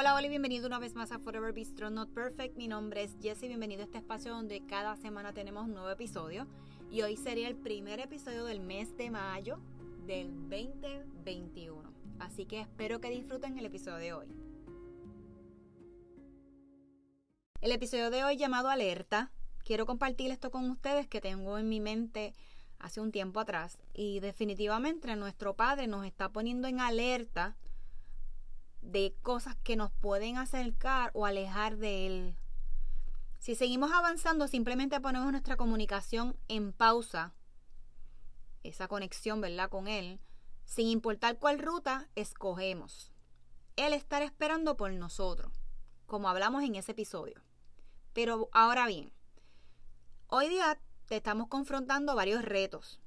Hola, hola y bienvenido una vez más a Forever Bistro Not Perfect. Mi nombre es Jessie, bienvenido a este espacio donde cada semana tenemos un nuevo episodio. Y hoy sería el primer episodio del mes de mayo del 2021. Así que espero que disfruten el episodio de hoy. El episodio de hoy llamado Alerta. Quiero compartir esto con ustedes que tengo en mi mente hace un tiempo atrás. Y definitivamente nuestro Padre nos está poniendo en alerta de cosas que nos pueden acercar o alejar de Él. Si seguimos avanzando, simplemente ponemos nuestra comunicación en pausa, esa conexión, ¿verdad?, con Él, sin importar cuál ruta escogemos. Él estará esperando por nosotros, como hablamos en ese episodio. Pero ahora bien, hoy día te estamos confrontando varios retos.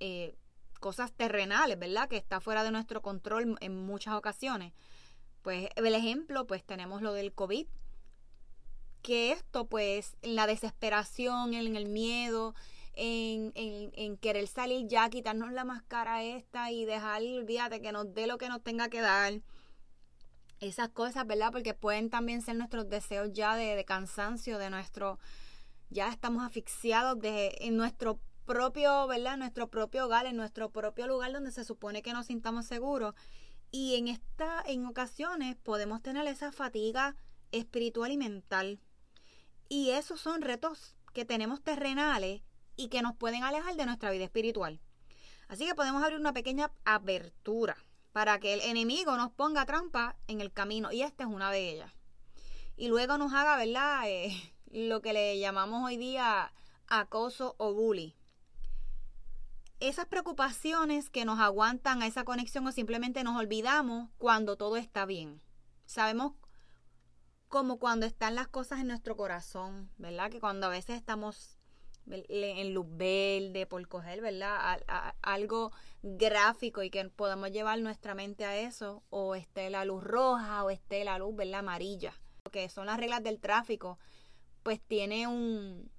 Eh, cosas terrenales, ¿verdad? Que está fuera de nuestro control en muchas ocasiones. Pues el ejemplo, pues tenemos lo del COVID, que esto pues en la desesperación, en el miedo, en, en, querer salir ya, quitarnos la máscara esta y dejar, olvídate, que nos dé lo que nos tenga que dar. Esas cosas, ¿verdad? Porque pueden también ser nuestros deseos ya de, de cansancio, de nuestro, ya estamos asfixiados de, en nuestro propio, ¿verdad? Nuestro propio hogar, en nuestro propio lugar donde se supone que nos sintamos seguros. Y en esta, en ocasiones podemos tener esa fatiga espiritual y mental. Y esos son retos que tenemos terrenales y que nos pueden alejar de nuestra vida espiritual. Así que podemos abrir una pequeña apertura para que el enemigo nos ponga trampa en el camino. Y esta es una de ellas. Y luego nos haga, ¿verdad? Eh, lo que le llamamos hoy día acoso o bully esas preocupaciones que nos aguantan a esa conexión o simplemente nos olvidamos cuando todo está bien. Sabemos como cuando están las cosas en nuestro corazón, ¿verdad? Que cuando a veces estamos en luz verde por coger, ¿verdad? algo gráfico y que podamos llevar nuestra mente a eso, o esté la luz roja o esté la luz, ¿verdad? Amarilla, que son las reglas del tráfico, pues tiene un,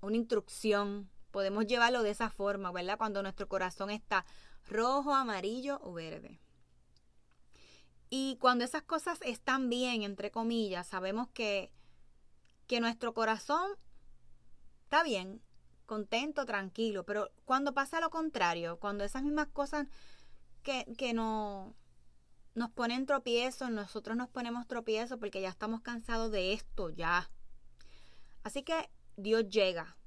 una instrucción Podemos llevarlo de esa forma, ¿verdad? Cuando nuestro corazón está rojo, amarillo o verde. Y cuando esas cosas están bien, entre comillas, sabemos que, que nuestro corazón está bien, contento, tranquilo. Pero cuando pasa lo contrario, cuando esas mismas cosas que, que no, nos ponen tropiezos, nosotros nos ponemos tropiezos porque ya estamos cansados de esto, ya. Así que Dios llega,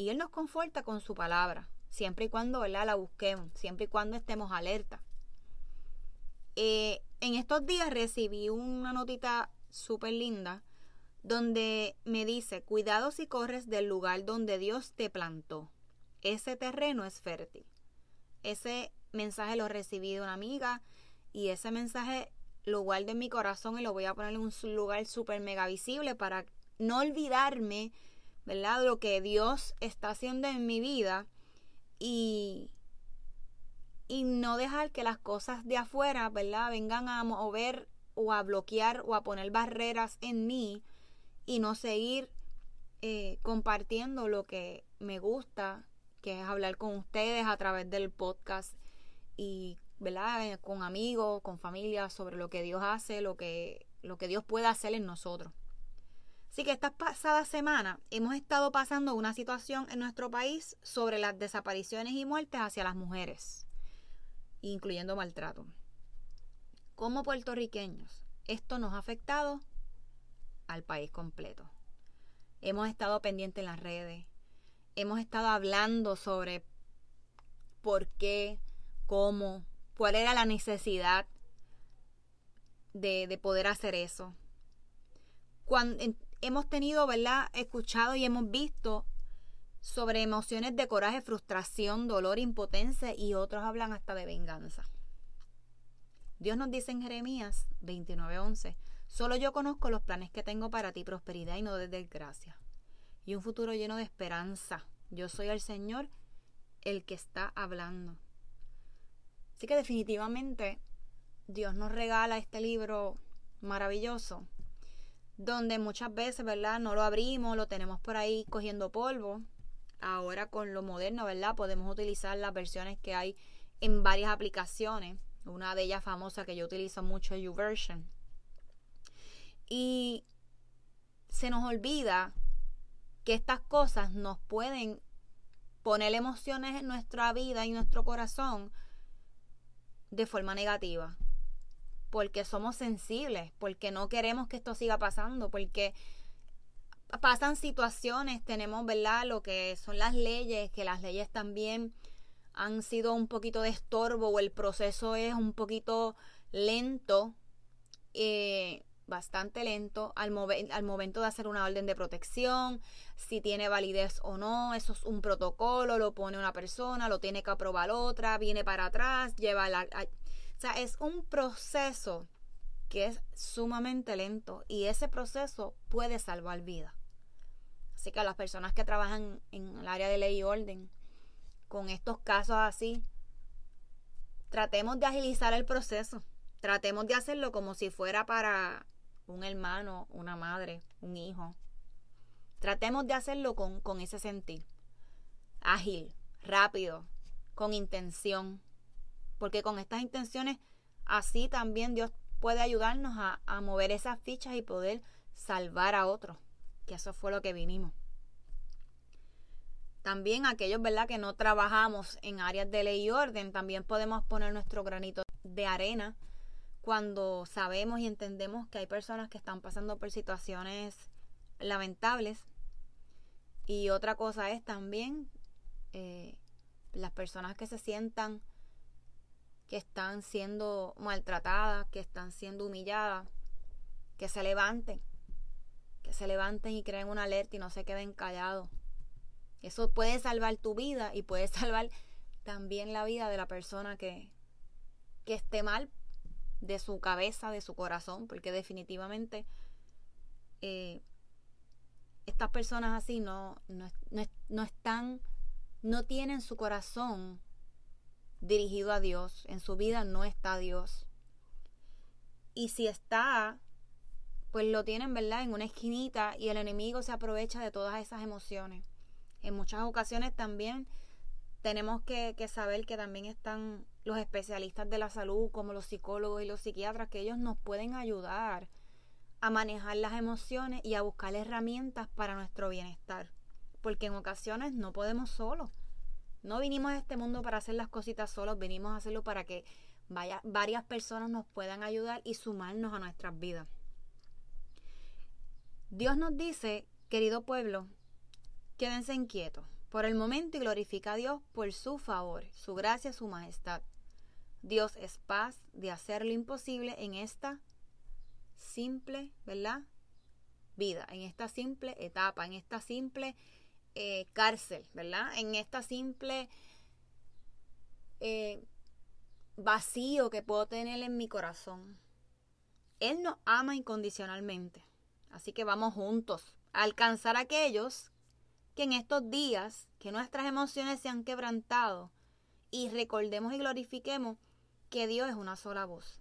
y Él nos conforta con su palabra, siempre y cuando la busquemos, siempre y cuando estemos alerta. Eh, en estos días recibí una notita súper linda donde me dice, cuidado si corres del lugar donde Dios te plantó. Ese terreno es fértil. Ese mensaje lo recibí de una amiga y ese mensaje lo guardo en mi corazón y lo voy a poner en un lugar súper mega visible para no olvidarme ¿verdad? Lo que Dios está haciendo en mi vida y, y no dejar que las cosas de afuera, ¿verdad? Vengan a mover o a bloquear o a poner barreras en mí y no seguir eh, compartiendo lo que me gusta, que es hablar con ustedes a través del podcast y, ¿verdad? Eh, con amigos, con familia, sobre lo que Dios hace, lo que, lo que Dios puede hacer en nosotros. Así que esta pasada semana hemos estado pasando una situación en nuestro país sobre las desapariciones y muertes hacia las mujeres, incluyendo maltrato. Como puertorriqueños, esto nos ha afectado al país completo. Hemos estado pendientes en las redes, hemos estado hablando sobre por qué, cómo, cuál era la necesidad de, de poder hacer eso. Hemos tenido, ¿verdad? Escuchado y hemos visto sobre emociones de coraje, frustración, dolor, impotencia y otros hablan hasta de venganza. Dios nos dice en Jeremías 29:11, solo yo conozco los planes que tengo para ti, prosperidad y no de desgracia, y un futuro lleno de esperanza. Yo soy el Señor el que está hablando. Así que definitivamente Dios nos regala este libro maravilloso donde muchas veces, ¿verdad? No lo abrimos, lo tenemos por ahí cogiendo polvo. Ahora con lo moderno, ¿verdad? Podemos utilizar las versiones que hay en varias aplicaciones. Una de ellas famosa que yo utilizo mucho es YouVersion. Y se nos olvida que estas cosas nos pueden poner emociones en nuestra vida y nuestro corazón de forma negativa. Porque somos sensibles, porque no queremos que esto siga pasando, porque pasan situaciones, tenemos, ¿verdad? Lo que son las leyes, que las leyes también han sido un poquito de estorbo o el proceso es un poquito lento. Eh, bastante lento al, al momento de hacer una orden de protección, si tiene validez o no, eso es un protocolo, lo pone una persona, lo tiene que aprobar otra, viene para atrás, lleva la... o sea, es un proceso que es sumamente lento y ese proceso puede salvar vida. Así que a las personas que trabajan en el área de ley y orden, con estos casos así, tratemos de agilizar el proceso. Tratemos de hacerlo como si fuera para un hermano, una madre, un hijo. Tratemos de hacerlo con, ese sentir. Ágil, rápido, con intención. Porque con estas intenciones, así también Dios puede ayudarnos a, mover esas fichas y poder salvar a otros. Que eso fue lo que vinimos. También aquellos, ¿verdad?, que no trabajamos en áreas de ley y orden, también podemos poner nuestro granito de arena cuando sabemos y entendemos que hay personas que están pasando por situaciones lamentables. Y otra cosa es también eh, las personas que se sientan que están siendo maltratadas, que están siendo humilladas, que se levanten, que se levanten y creen una alerta y no se queden callados. Eso puede salvar tu vida y puede salvar también la vida de la persona que, que esté mal de su cabeza, de su corazón, porque definitivamente eh, estas personas así no, no, están, no tienen su corazón dirigido a Dios, en su vida no está Dios. Y si está, pues lo tienen, ¿verdad? En una esquinita y el enemigo se aprovecha de todas esas emociones. En muchas ocasiones también tenemos que, que saber que también están los especialistas de la salud, como los psicólogos y los psiquiatras, que ellos nos pueden ayudar a manejar las emociones y a buscar herramientas para nuestro bienestar. Porque en ocasiones no podemos solos. No vinimos a este mundo para hacer las cositas solos, vinimos a hacerlo para que varias personas nos puedan ayudar y sumarnos a nuestras vidas. Dios nos dice, querido pueblo, quédense inquietos por el momento y glorifica a Dios por su favor, su gracia, su majestad. Dios es paz de hacer lo imposible en esta simple, ¿verdad? Vida, en esta simple etapa, en esta simple eh, cárcel, ¿verdad? En esta simple eh, vacío que puedo tener en mi corazón. Él nos ama incondicionalmente. Así que vamos juntos a alcanzar a aquellos que en estos días que nuestras emociones se han quebrantado y recordemos y glorifiquemos que Dios es una sola voz.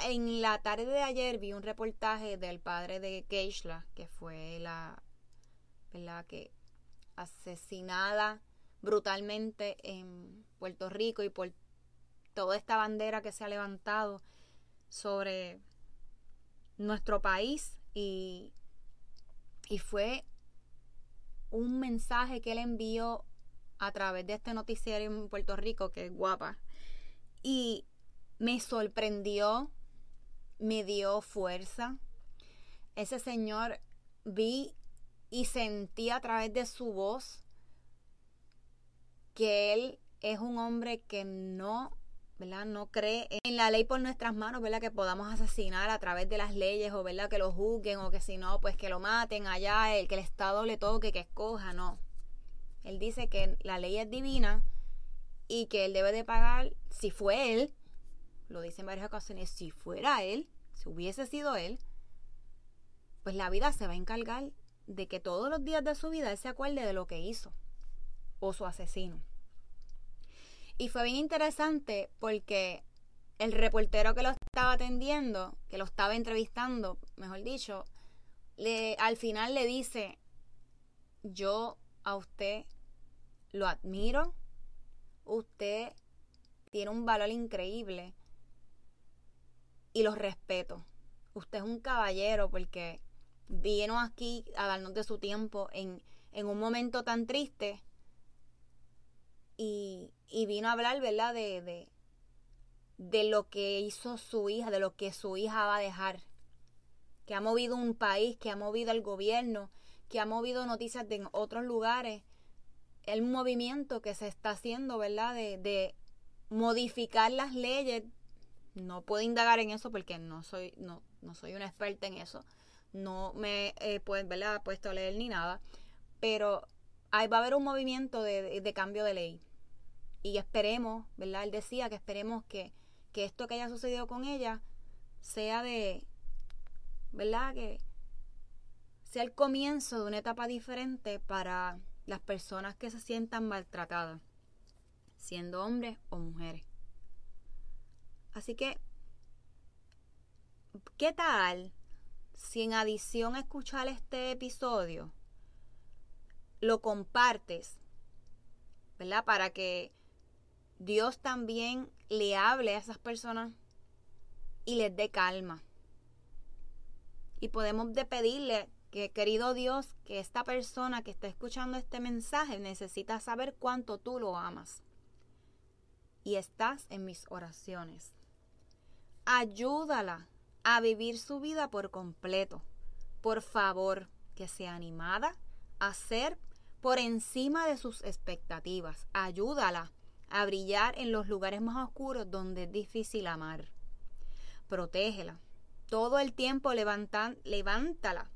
En la tarde de ayer vi un reportaje del padre de Keishla, que fue la, ¿verdad? Que asesinada brutalmente en Puerto Rico y por toda esta bandera que se ha levantado sobre nuestro país y, y fue un mensaje que él envió a través de este noticiero en Puerto Rico, que es guapa. Y me sorprendió, me dio fuerza. Ese señor vi y sentí a través de su voz que él es un hombre que no ¿verdad? No cree en la ley por nuestras manos, ¿verdad? Que podamos asesinar a través de las leyes o, ¿verdad? Que lo juzguen o que si no, pues que lo maten allá, el que el Estado le toque, que escoja, no. Él dice que la ley es divina y que él debe de pagar, si fue él, lo dice en varias ocasiones, si fuera él, si hubiese sido él, pues la vida se va a encargar de que todos los días de su vida él se acuerde de lo que hizo o su asesino. Y fue bien interesante porque el reportero que lo estaba atendiendo, que lo estaba entrevistando, mejor dicho, le, al final le dice, yo a usted lo admiro, usted tiene un valor increíble y lo respeto. usted es un caballero porque vino aquí a darnos de su tiempo en, en un momento tan triste y, y vino a hablar, ¿verdad? De, de, de lo que hizo su hija, de lo que su hija va a dejar, que ha movido un país, que ha movido el gobierno, que ha movido noticias de otros lugares, el movimiento que se está haciendo, ¿verdad? De, de modificar las leyes. No puedo indagar en eso porque no soy, no, no soy una experta en eso. No me he pues, ¿verdad? puesto a leer ni nada. Pero ahí va a haber un movimiento de, de cambio de ley. Y esperemos, ¿verdad? Él decía que esperemos que que esto que haya sucedido con ella sea de, ¿verdad? Que sea el comienzo de una etapa diferente para las personas que se sientan maltratadas, siendo hombres o mujeres. Así que, ¿qué tal si en adición a escuchar este episodio lo compartes, ¿verdad? Para que Dios también le hable a esas personas y les dé calma. Y podemos de pedirle que, querido Dios, que esta persona que está escuchando este mensaje necesita saber cuánto tú lo amas. Y estás en mis oraciones. Ayúdala a vivir su vida por completo. Por favor, que sea animada a ser por encima de sus expectativas. Ayúdala a brillar en los lugares más oscuros donde es difícil amar. Protégela. Todo el tiempo levantan, levántala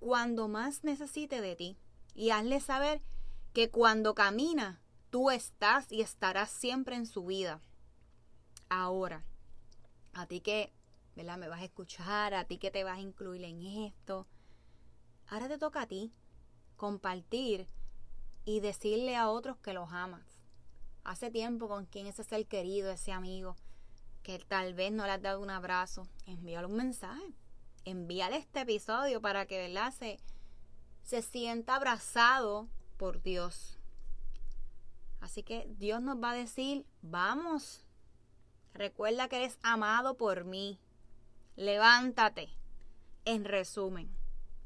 cuando más necesite de ti y hazle saber que cuando camina tú estás y estarás siempre en su vida. Ahora, a ti que, ¿verdad? Me vas a escuchar, a ti que te vas a incluir en esto. Ahora te toca a ti compartir y decirle a otros que los amas hace tiempo con quien ese ser querido, ese amigo, que tal vez no le has dado un abrazo, envíale un mensaje. Envíale este episodio para que ¿verdad? Se, se sienta abrazado por Dios. Así que Dios nos va a decir, vamos, recuerda que eres amado por mí. Levántate. En resumen,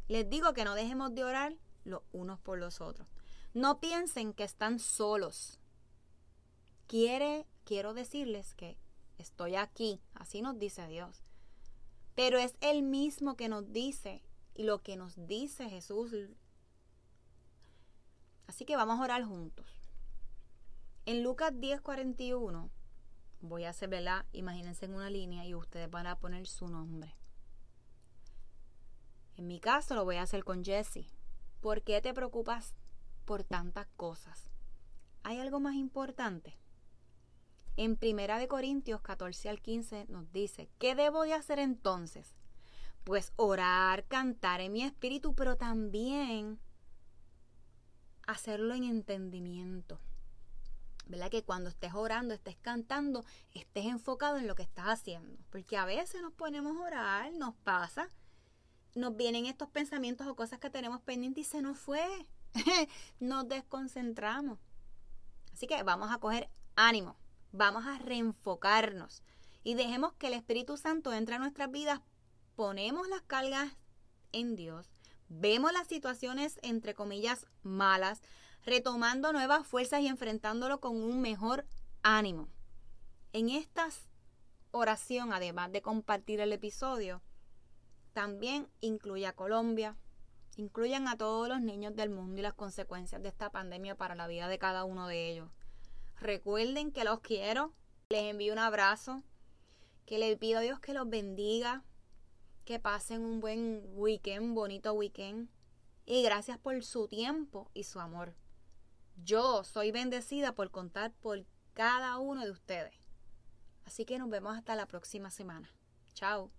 les digo que no dejemos de orar los unos por los otros. No piensen que están solos quiero decirles que estoy aquí, así nos dice Dios. Pero es el mismo que nos dice y lo que nos dice Jesús. Así que vamos a orar juntos. En Lucas 10:41, voy a hacer. Imagínense en una línea y ustedes van a poner su nombre. En mi caso lo voy a hacer con Jesse. ¿Por qué te preocupas por tantas cosas? ¿Hay algo más importante? En Primera de Corintios 14 al 15 nos dice, ¿qué debo de hacer entonces? Pues orar, cantar en mi espíritu, pero también hacerlo en entendimiento. ¿Verdad? Que cuando estés orando, estés cantando, estés enfocado en lo que estás haciendo. Porque a veces nos ponemos a orar, nos pasa, nos vienen estos pensamientos o cosas que tenemos pendientes y se nos fue. nos desconcentramos. Así que vamos a coger ánimo vamos a reenfocarnos y dejemos que el Espíritu Santo entre a nuestras vidas, ponemos las cargas en Dios, vemos las situaciones entre comillas malas, retomando nuevas fuerzas y enfrentándolo con un mejor ánimo. En esta oración, además de compartir el episodio, también incluye a Colombia, incluyan a todos los niños del mundo y las consecuencias de esta pandemia para la vida de cada uno de ellos. Recuerden que los quiero. Les envío un abrazo. Que les pido a Dios que los bendiga. Que pasen un buen weekend, bonito weekend. Y gracias por su tiempo y su amor. Yo soy bendecida por contar por cada uno de ustedes. Así que nos vemos hasta la próxima semana. Chao.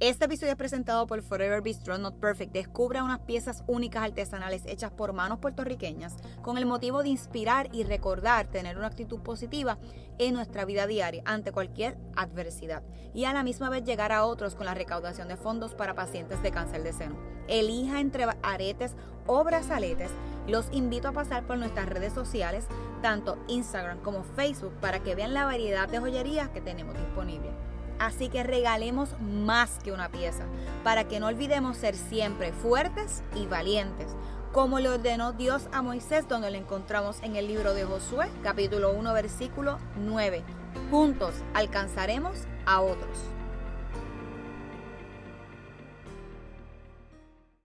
Este episodio es presentado por Forever Bistro Not Perfect. Descubra unas piezas únicas artesanales hechas por manos puertorriqueñas con el motivo de inspirar y recordar tener una actitud positiva en nuestra vida diaria ante cualquier adversidad y a la misma vez llegar a otros con la recaudación de fondos para pacientes de cáncer de seno. Elija entre aretes o brazaletes. Los invito a pasar por nuestras redes sociales, tanto Instagram como Facebook, para que vean la variedad de joyerías que tenemos disponibles. Así que regalemos más que una pieza, para que no olvidemos ser siempre fuertes y valientes, como le ordenó Dios a Moisés, donde lo encontramos en el libro de Josué, capítulo 1, versículo 9. Juntos alcanzaremos a otros.